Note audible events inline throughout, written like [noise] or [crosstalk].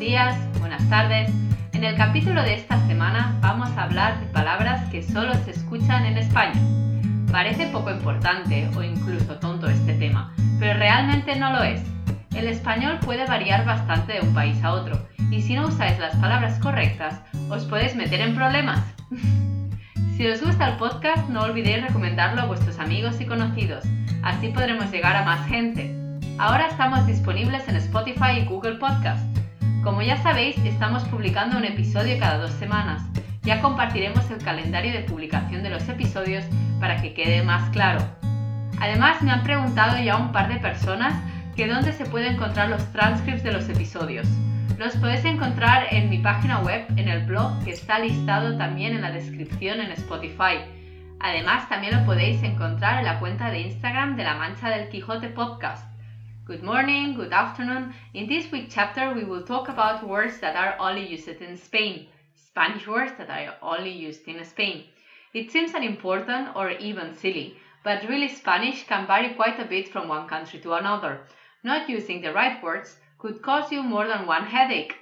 días, buenas tardes. En el capítulo de esta semana vamos a hablar de palabras que solo se escuchan en España. Parece poco importante o incluso tonto este tema, pero realmente no lo es. El español puede variar bastante de un país a otro y si no usáis las palabras correctas os podéis meter en problemas. [laughs] si os gusta el podcast no olvidéis recomendarlo a vuestros amigos y conocidos, así podremos llegar a más gente. Ahora estamos disponibles en Spotify y Google Podcast. Como ya sabéis, estamos publicando un episodio cada dos semanas. Ya compartiremos el calendario de publicación de los episodios para que quede más claro. Además, me han preguntado ya un par de personas que dónde se pueden encontrar los transcripts de los episodios. Los podéis encontrar en mi página web, en el blog, que está listado también en la descripción en Spotify. Además, también lo podéis encontrar en la cuenta de Instagram de La Mancha del Quijote Podcast. Good morning, good afternoon. In this week's chapter, we will talk about words that are only used in Spain, Spanish words that are only used in Spain. It seems unimportant or even silly, but really Spanish can vary quite a bit from one country to another. Not using the right words could cause you more than one headache.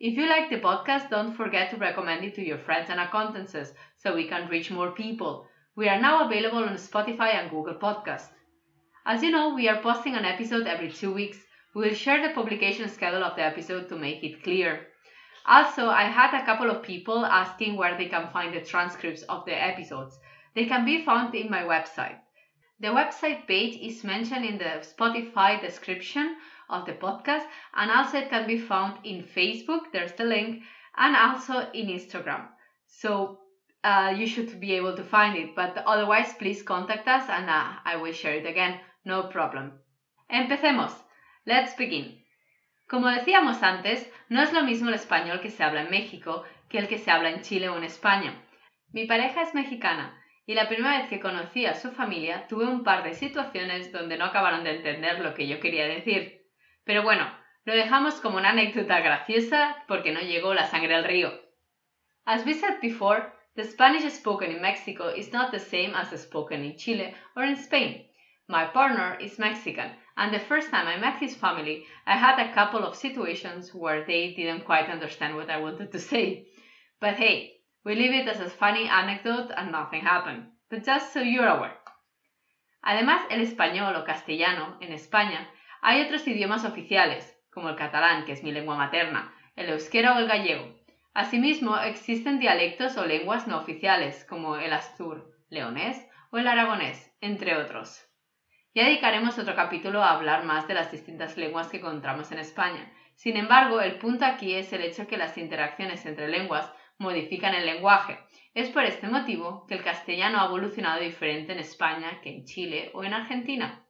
If you like the podcast, don't forget to recommend it to your friends and acquaintances so we can reach more people. We are now available on Spotify and Google Podcast. As you know, we are posting an episode every two weeks. We will share the publication schedule of the episode to make it clear. Also, I had a couple of people asking where they can find the transcripts of the episodes. They can be found in my website. The website page is mentioned in the Spotify description of the podcast, and also it can be found in Facebook, there's the link, and also in Instagram. So uh, you should be able to find it, but otherwise, please contact us and uh, I will share it again. No problem. Empecemos. Let's begin. Como decíamos antes, no es lo mismo el español que se habla en México que el que se habla en Chile o en España. Mi pareja es mexicana y la primera vez que conocí a su familia tuve un par de situaciones donde no acabaron de entender lo que yo quería decir. Pero bueno, lo dejamos como una anécdota graciosa porque no llegó la sangre al río. As we said before, the Spanish spoken in Mexico is not the same as the spoken in Chile or in Spain. My partner is Mexican, and the first time I met his family, I had a couple of situations where they didn't quite understand what I wanted to say. But hey, we leave it as a funny anecdote and nothing happened. But just so you're aware. Además, el español o castellano en España hay otros idiomas oficiales, como el catalán, que es mi lengua materna, el euskera o el gallego. Asimismo, existen dialectos o lenguas no oficiales, como el astur, leonés o el aragonés, entre otros. Ya dedicaremos otro capítulo a hablar más de las distintas lenguas que encontramos en España. Sin embargo, el punto aquí es el hecho que las interacciones entre lenguas modifican el lenguaje. Es por este motivo que el castellano ha evolucionado diferente en España que en Chile o en Argentina.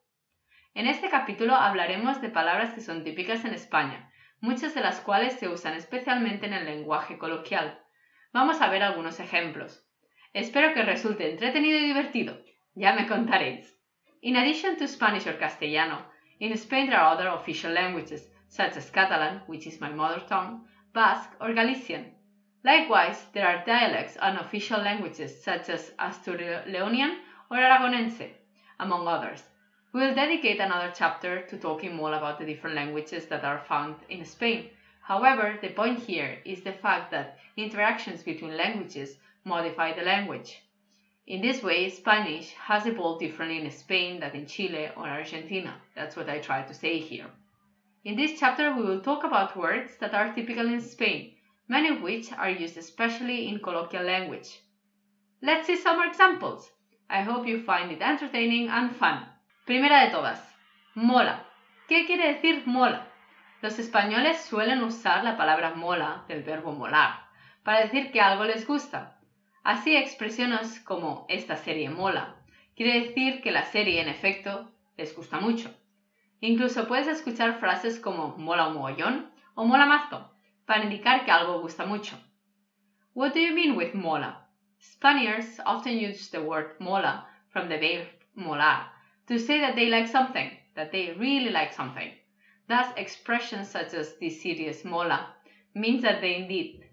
En este capítulo hablaremos de palabras que son típicas en España, muchas de las cuales se usan especialmente en el lenguaje coloquial. Vamos a ver algunos ejemplos. Espero que resulte entretenido y divertido. Ya me contaréis. In addition to Spanish or Castellano, in Spain there are other official languages, such as Catalan, which is my mother tongue, Basque, or Galician. Likewise, there are dialects and official languages such as Astur-Leonian or Aragonense, among others. We will dedicate another chapter to talking more about the different languages that are found in Spain. However, the point here is the fact that interactions between languages modify the language. In this way, Spanish has evolved differently in Spain than in Chile or Argentina. That's what I try to say here. In this chapter, we will talk about words that are typical in Spain, many of which are used especially in colloquial language. Let's see some examples. I hope you find it entertaining and fun. Primera de todas, mola. ¿Qué quiere decir mola? Los españoles suelen usar la palabra mola del verbo molar para decir que algo les gusta. Así expresiones como esta serie mola quiere decir que la serie en efecto les gusta mucho. Incluso puedes escuchar frases como mola un mogollón o mola mazo para indicar que algo gusta mucho. What do you mean with mola? Spaniards often use the word mola from the verb molar to say that they like something, that they really like something. Thus, expressions such as this series mola means that they indeed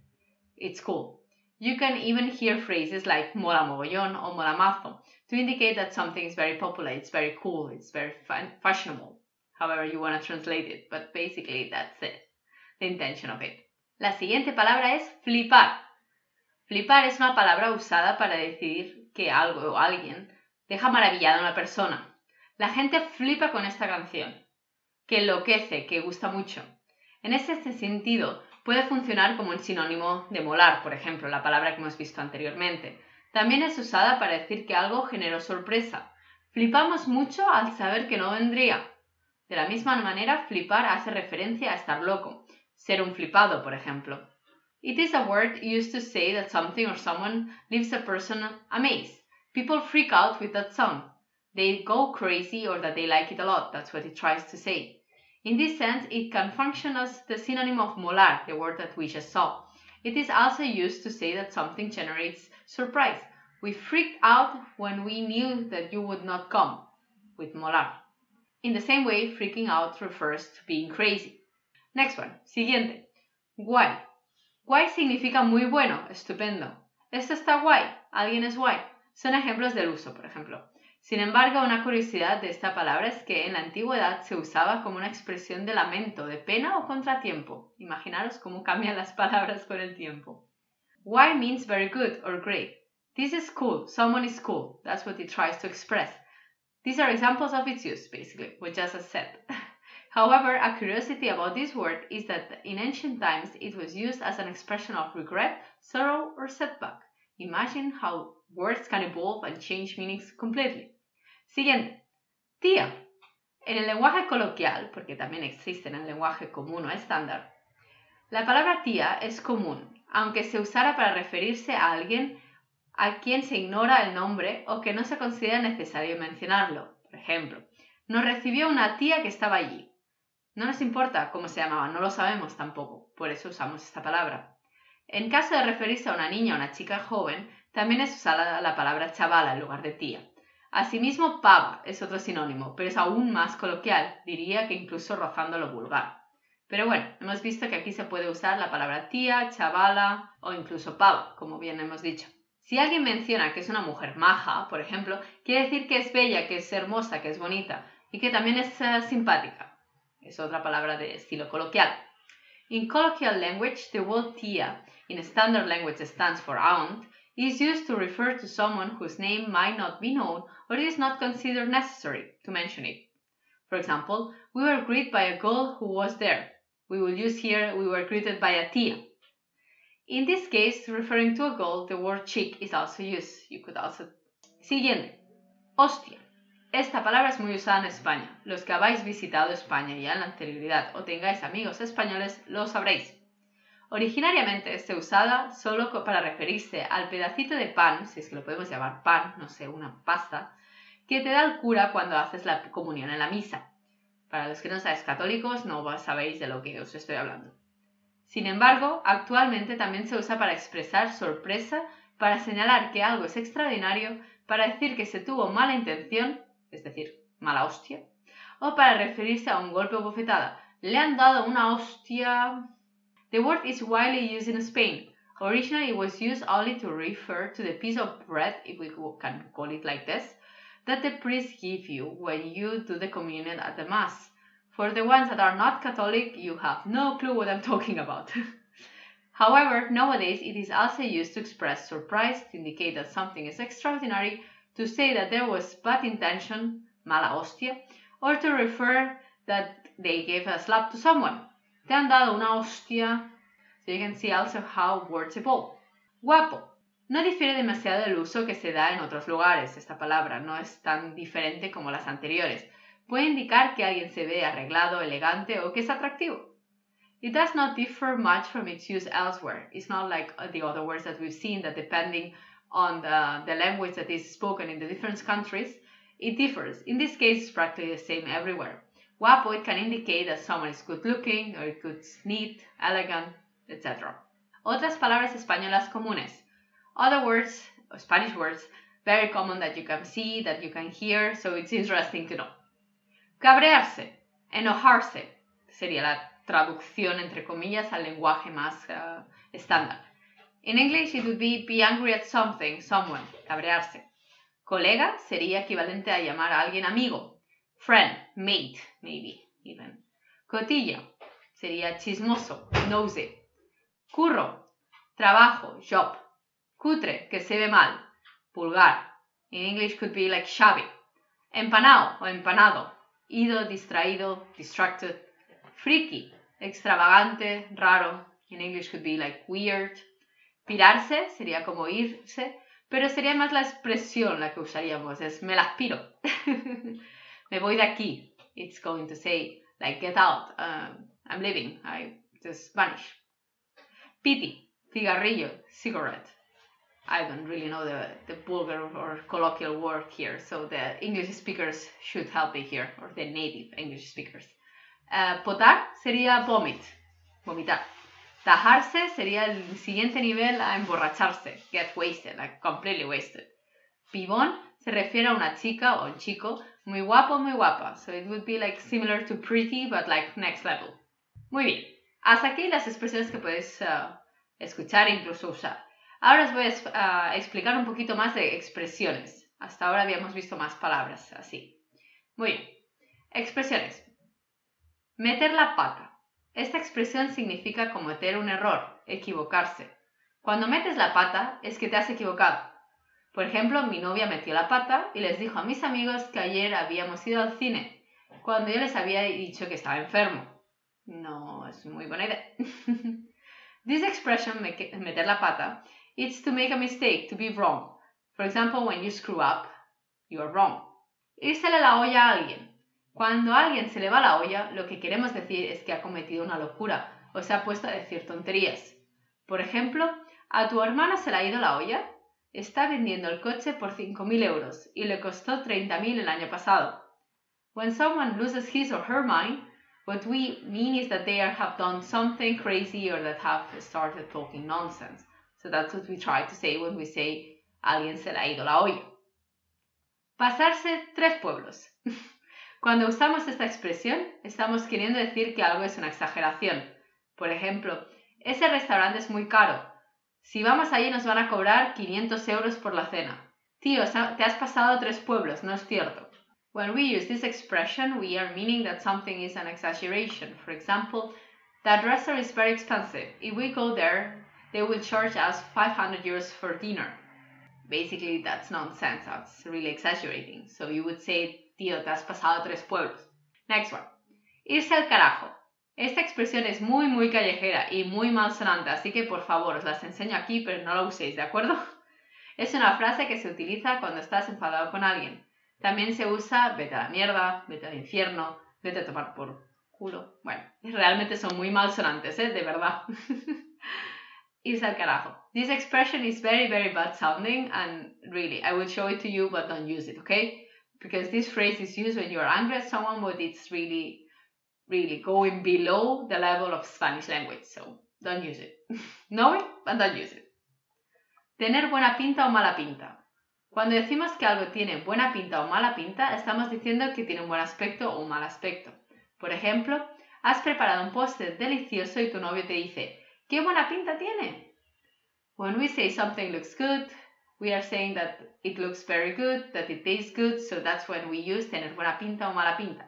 it's cool. You can even hear phrases like mola mogollón or mola mazo to indicate that something is very popular, it's very cool, it's very fashionable, however you want to translate it, but basically that's it. the intention of it. La siguiente palabra es flipar. Flipar es una palabra usada para decir que algo o alguien deja maravillada a una persona. La gente flipa con esta canción, que enloquece, que gusta mucho. En este sentido, puede funcionar como un sinónimo de molar, por ejemplo, la palabra que hemos visto anteriormente. También es usada para decir que algo generó sorpresa. Flipamos mucho al saber que no vendría. De la misma manera, flipar hace referencia a estar loco, ser un flipado, por ejemplo. It is a word used to say that something or someone leaves a person amazed. People freak out with that song. They go crazy or that they like it a lot. That's what it tries to say. In this sense, it can function as the synonym of molar, the word that we just saw. It is also used to say that something generates surprise. We freaked out when we knew that you would not come, with molar. In the same way, freaking out refers to being crazy. Next one, siguiente. Guay. Guay significa muy bueno, estupendo. Esto está guay, alguien es guay. Son ejemplos del uso, por ejemplo. Sin embargo, una curiosidad de esta palabra es que en la antigüedad se usaba como una expresión de lamento, de pena o contratiempo. Imaginaros cómo cambian las palabras con el tiempo. Why means very good or great. This is cool, someone is cool. That's what it tries to express. These are examples of its use, basically, just as [laughs] said. However, a curiosity about this word is that in ancient times it was used as an expression of regret, sorrow, or setback. Imagine how words can evolve and change meanings completely. Siguiente. Tía. En el lenguaje coloquial, porque también existe en el lenguaje común o estándar, la palabra tía es común, aunque se usara para referirse a alguien a quien se ignora el nombre o que no se considera necesario mencionarlo. Por ejemplo, nos recibió una tía que estaba allí. No nos importa cómo se llamaba, no lo sabemos tampoco, por eso usamos esta palabra. En caso de referirse a una niña o una chica joven, también es usada la palabra chavala en lugar de tía. Asimismo, pava es otro sinónimo, pero es aún más coloquial, diría que incluso rozando lo vulgar. Pero bueno, hemos visto que aquí se puede usar la palabra tía, chavala o incluso pava, como bien hemos dicho. Si alguien menciona que es una mujer maja, por ejemplo, quiere decir que es bella, que es hermosa, que es bonita y que también es uh, simpática. Es otra palabra de estilo coloquial. In colloquial language, the word tia, in standard language stands for aunt, is used to refer to someone whose name might not be known or is not considered necessary to mention it. For example, we were greeted by a girl who was there. We will use here we were greeted by a tia. In this case, referring to a girl, the word chick is also used. You could also. Siguiente. Hostia. Esta palabra es muy usada en España. Los que habéis visitado España ya en la anterioridad o tengáis amigos españoles lo sabréis. Originariamente se usaba solo para referirse al pedacito de pan, si es que lo podemos llamar pan, no sé, una pasta, que te da el cura cuando haces la comunión en la misa. Para los que no seáis católicos, no sabéis de lo que os estoy hablando. Sin embargo, actualmente también se usa para expresar sorpresa, para señalar que algo es extraordinario, para decir que se tuvo mala intención, es decir, mala hostia, o para referirse a un golpe o bofetada. Le han dado una hostia The word is widely used in Spain. Originally, it was used only to refer to the piece of bread, if we can call it like this, that the priest give you when you do the communion at the Mass. For the ones that are not Catholic, you have no clue what I'm [laughs] talking about. [laughs] However, nowadays it is also used to express surprise, to indicate that something is extraordinary, to say that there was bad intention, mala hostia, or to refer that they gave a slap to someone, Te han dado una hostia. See also how evolve. Guapo. No difiere demasiado del uso que se da en otros lugares. Esta palabra no es tan diferente como las anteriores. Puede indicar que alguien se ve arreglado, elegante o que es atractivo. It does not differ much from its use elsewhere. It's not like the other words that we've seen that depending on the language that is spoken in the different countries, it differs. In this case, it's practically the same everywhere. Guapo, it can indicate that someone is good looking or could neat, elegant, etc. Otras palabras españolas comunes. Other words, Spanish words, very common that you can see, that you can hear, so it's interesting to know. Cabrearse, enojarse, sería la traducción entre comillas al lenguaje más uh, estándar. In English it would be be angry at something, someone, cabrearse. Colega sería equivalente a llamar a alguien amigo, friend, mate, maybe even. Cotilla, sería chismoso, nosy. Curro, trabajo, job. Cutre, que se ve mal, vulgar. In English could be like shabby. Empanado o empanado, ido, distraído, distracted. Freaky, extravagante, raro. In English could be like weird. Pirarse sería como irse, pero sería más la expresión la que usaríamos, es me la aspiro. [laughs] me voy de aquí. It's going to say like get out, uh, I'm leaving, I just vanish. Piti, cigarrillo, cigarette. I don't really know the, the vulgar or colloquial word here, so the English speakers should help me here, or the native English speakers. Uh, potar sería vomit, vomitar. Tajarse sería el siguiente nivel a emborracharse, get wasted, like completely wasted. Pibón se refiere a una chica o un chico muy guapo, muy guapa. So it would be like similar to pretty, but like next level. Muy bien. Hasta aquí las expresiones que podéis uh, escuchar e incluso usar. Ahora os voy a explicar un poquito más de expresiones. Hasta ahora habíamos visto más palabras así. Muy bien. Expresiones. Meter la pata. Esta expresión significa cometer un error, equivocarse. Cuando metes la pata es que te has equivocado. Por ejemplo, mi novia metió la pata y les dijo a mis amigos que ayer habíamos ido al cine, cuando yo les había dicho que estaba enfermo. No es muy buena idea. [laughs] This expression, meter la pata, It's to make a mistake, to be wrong. For example, when you screw up, you are wrong. Írsele la olla a alguien. Cuando alguien se le va la olla, lo que queremos decir es que ha cometido una locura o se ha puesto a decir tonterías. Por ejemplo, a tu hermana se le ha ido la olla. Está vendiendo el coche por 5.000 euros y le costó 30.000 el año pasado. When someone loses his or her mind, what we mean is that they have done something crazy or that have started talking nonsense. So that's what we try to say when we say alguien se le ha ido la olla. Pasarse tres pueblos. [laughs] Cuando usamos esta expresión, estamos queriendo decir que algo es una exageración. Por ejemplo, ese restaurante es muy caro. Si vamos allí nos van a cobrar 500 euros por la cena. Tío, te has pasado tres pueblos, no es cierto. When we use this expression, we are meaning that something is an exaggeration. For example, that restaurant is very expensive. If we go there, they will charge us 500 euros for dinner. Basically, that's nonsense. That's really exaggerating. So you would say, tío, te has pasado tres pueblos. Next one. Irse al carajo. Esta expresión es muy, muy callejera y muy malsonante, así que por favor os las enseño aquí, pero no la uséis, ¿de acuerdo? [laughs] Es una frase que se utiliza cuando estás enfadado con alguien. También se usa vete a la mierda, vete al infierno, vete a tomar por culo. Bueno, realmente son muy malsonantes, ¿eh? De verdad. [laughs] irse al carajo. This expression is very, very bad sounding, and really, I will show it to you, but don't use it, okay? Because this phrase is used when you're angry at someone, but it's really, really going below the level of Spanish language, so don't use it. [laughs] know it, but don't use it. Tener buena pinta o mala pinta. Cuando decimos que algo tiene buena pinta o mala pinta, estamos diciendo que tiene un buen aspecto o un mal aspecto. Por ejemplo, has preparado un postre delicioso y tu novio te dice, ¡Qué buena pinta tiene! When we say something looks good, we are saying that it looks very good, that it tastes good, so that's when we use tener buena pinta o mala pinta.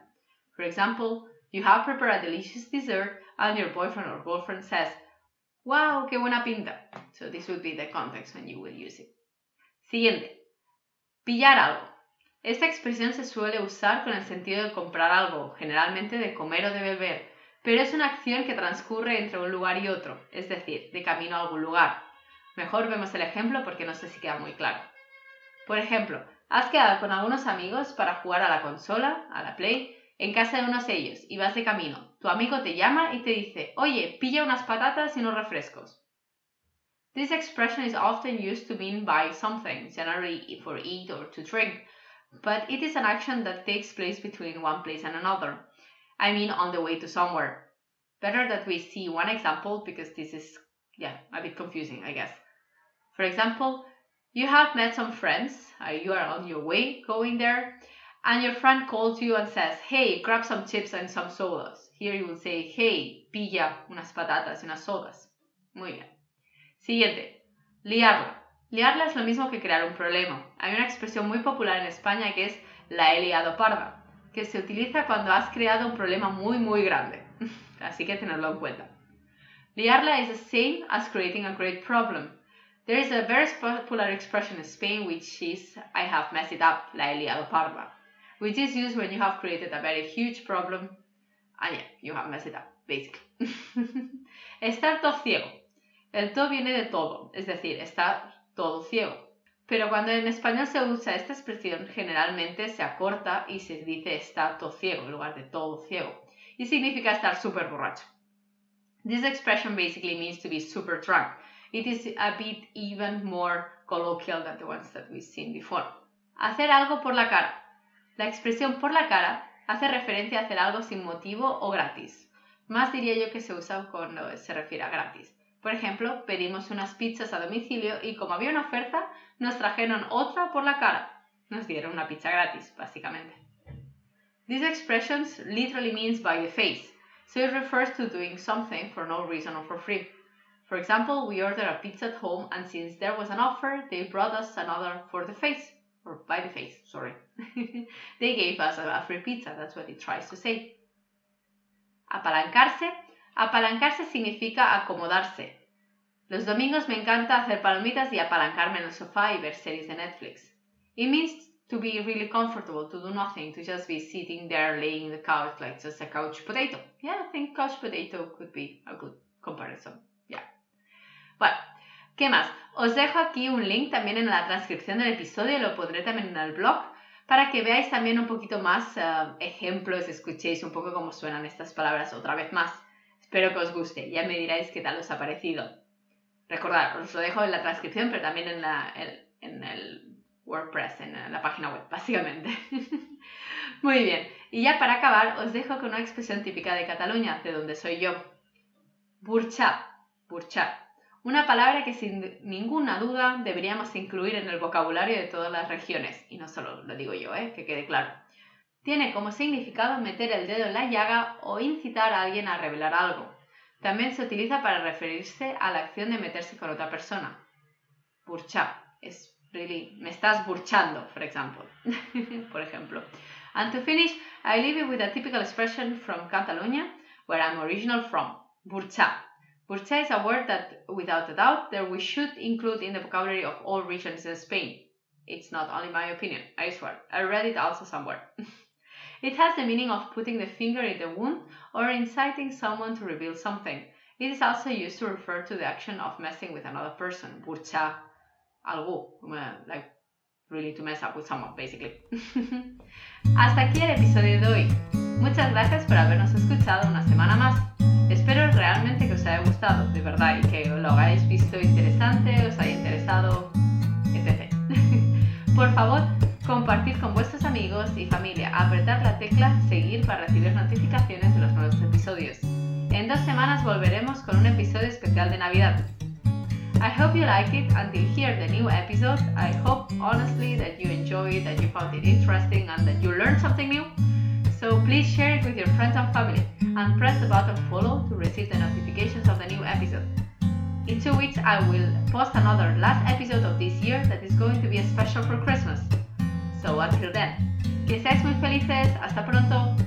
For example, you have prepared a delicious dessert and your boyfriend or girlfriend says, ¡Wow, qué buena pinta! So this would be the context when you will use it. Siguiente. Pillar algo. Esta expresión se suele usar con el sentido de comprar algo, generalmente de comer o de beber, pero es una acción que transcurre entre un lugar y otro, es decir, de camino a algún lugar. Mejor vemos el ejemplo porque no sé si queda muy claro. Por ejemplo, has quedado con algunos amigos para jugar a la consola, a la Play, en casa de unos ellos y vas de camino. Tu amigo te llama y te dice, oye, pilla unas patatas y unos refrescos. This expression is often used to mean buy something, generally for eat or to drink, but it is an action that takes place between one place and another. I mean on the way to somewhere. Better that we see one example because this is, yeah, a bit confusing, I guess. For example, you have met some friends, uh, you are on your way going there, and your friend calls you and says, hey, grab some chips and some sodas. Here you will say, hey, pilla unas patatas y unas sodas. Muy bien. Siguiente, liarla. Liarla es lo mismo que crear un problema. Hay una expresión muy popular en España que es la he liado parda que se utiliza cuando has creado un problema muy muy grande. [laughs] así que tenerlo en cuenta. Liarla is the same as creating a great problem. There is a very popular expression in Spain which is I have messed it up, la he liado parda, which is used when you have created a very huge problem and yeah, you have messed it up, basically. [laughs] estar todo ciego. El todo viene de todo, es decir, estar todo ciego. Pero cuando en español se usa esta expresión, generalmente se acorta y se dice está todo ciego en lugar de todo ciego. Y significa estar súper borracho. This expression basically means to be super drunk. It is a bit even more colloquial than the ones that we've seen before. Hacer algo por la cara. La expresión por la cara hace referencia a hacer algo sin motivo o gratis. Más diría yo que se usa cuando se refiere a gratis. Por ejemplo, pedimos unas pizzas a domicilio y como había una oferta, nos trajeron otra por la cara. Nos dieron una pizza gratis, básicamente. This expression literally means by the face, so it refers to doing something for no reason or for free. For example, we ordered a pizza at home and since there was an offer, they brought us another for the face, or by the face, sorry. [laughs] they gave us a free pizza, that's what it tries to say. Apalancarse Apalancarse significa acomodarse. Los domingos me encanta hacer palomitas y apalancarme en el sofá y ver series de Netflix. It means to be really comfortable, to do nothing, to just be sitting there laying the couch like just a couch potato. Yeah, I think couch potato could be a good comparison. Yeah. Bueno, ¿qué más? Os dejo aquí un link también en la transcripción del episodio, lo pondré también en el blog para que veáis también un poquito más uh, ejemplos, escuchéis un poco cómo suenan estas palabras otra vez más. Espero que os guste, ya me diráis qué tal os ha parecido. Recordad, os lo dejo en la transcripción, pero también en, el WordPress, en la página web, básicamente. [laughs] Muy bien, y ya para acabar, os dejo con una expresión típica de Cataluña, de donde soy yo. Burchar, burchar. Una palabra que sin ninguna duda deberíamos incluir en el vocabulario de todas las regiones, y no solo lo digo yo, ¿eh? que quede claro. Tiene como significado meter el dedo en la llaga o incitar a alguien a revelar algo. También se utiliza para referirse a la acción de meterse con otra persona. Burchar es really, me estás burchando, for example. [laughs] por ejemplo. And to finish, I leave you with a typical expression from Catalonia, where I'm original from. Burchar. Burchar is a word that, without a doubt, we should include in the vocabulary of all regions in Spain. It's not only my opinion, I swear. I read it also somewhere. [laughs] It has the meaning of putting the finger in the wound or inciting someone to reveal something. It is also used to refer to the action of messing with another person, burcha algo, uh, like really to mess up with someone, basically. [laughs] Hasta aquí el episodio de hoy. Muchas gracias por habernos escuchado una semana más. Espero realmente que os haya gustado, de verdad, y que lo hayáis visto interesante, os haya interesado, etc. [laughs] por favor, compartir con vuestros amigos y familia, apretar la tecla seguir para recibir notificaciones de los nuevos episodios. En dos semanas volveremos con un episodio especial de Navidad. I hope you liked it until here the new episode. I hope honestly that you enjoyed it, that you found it interesting and that you learned something new. So please share it with your friends and family and press the button follow to receive the notifications of the new episode. In two weeks I will post another last episode of this year that is going to be a special for Christmas. So until then, que seáis muy felices, hasta pronto.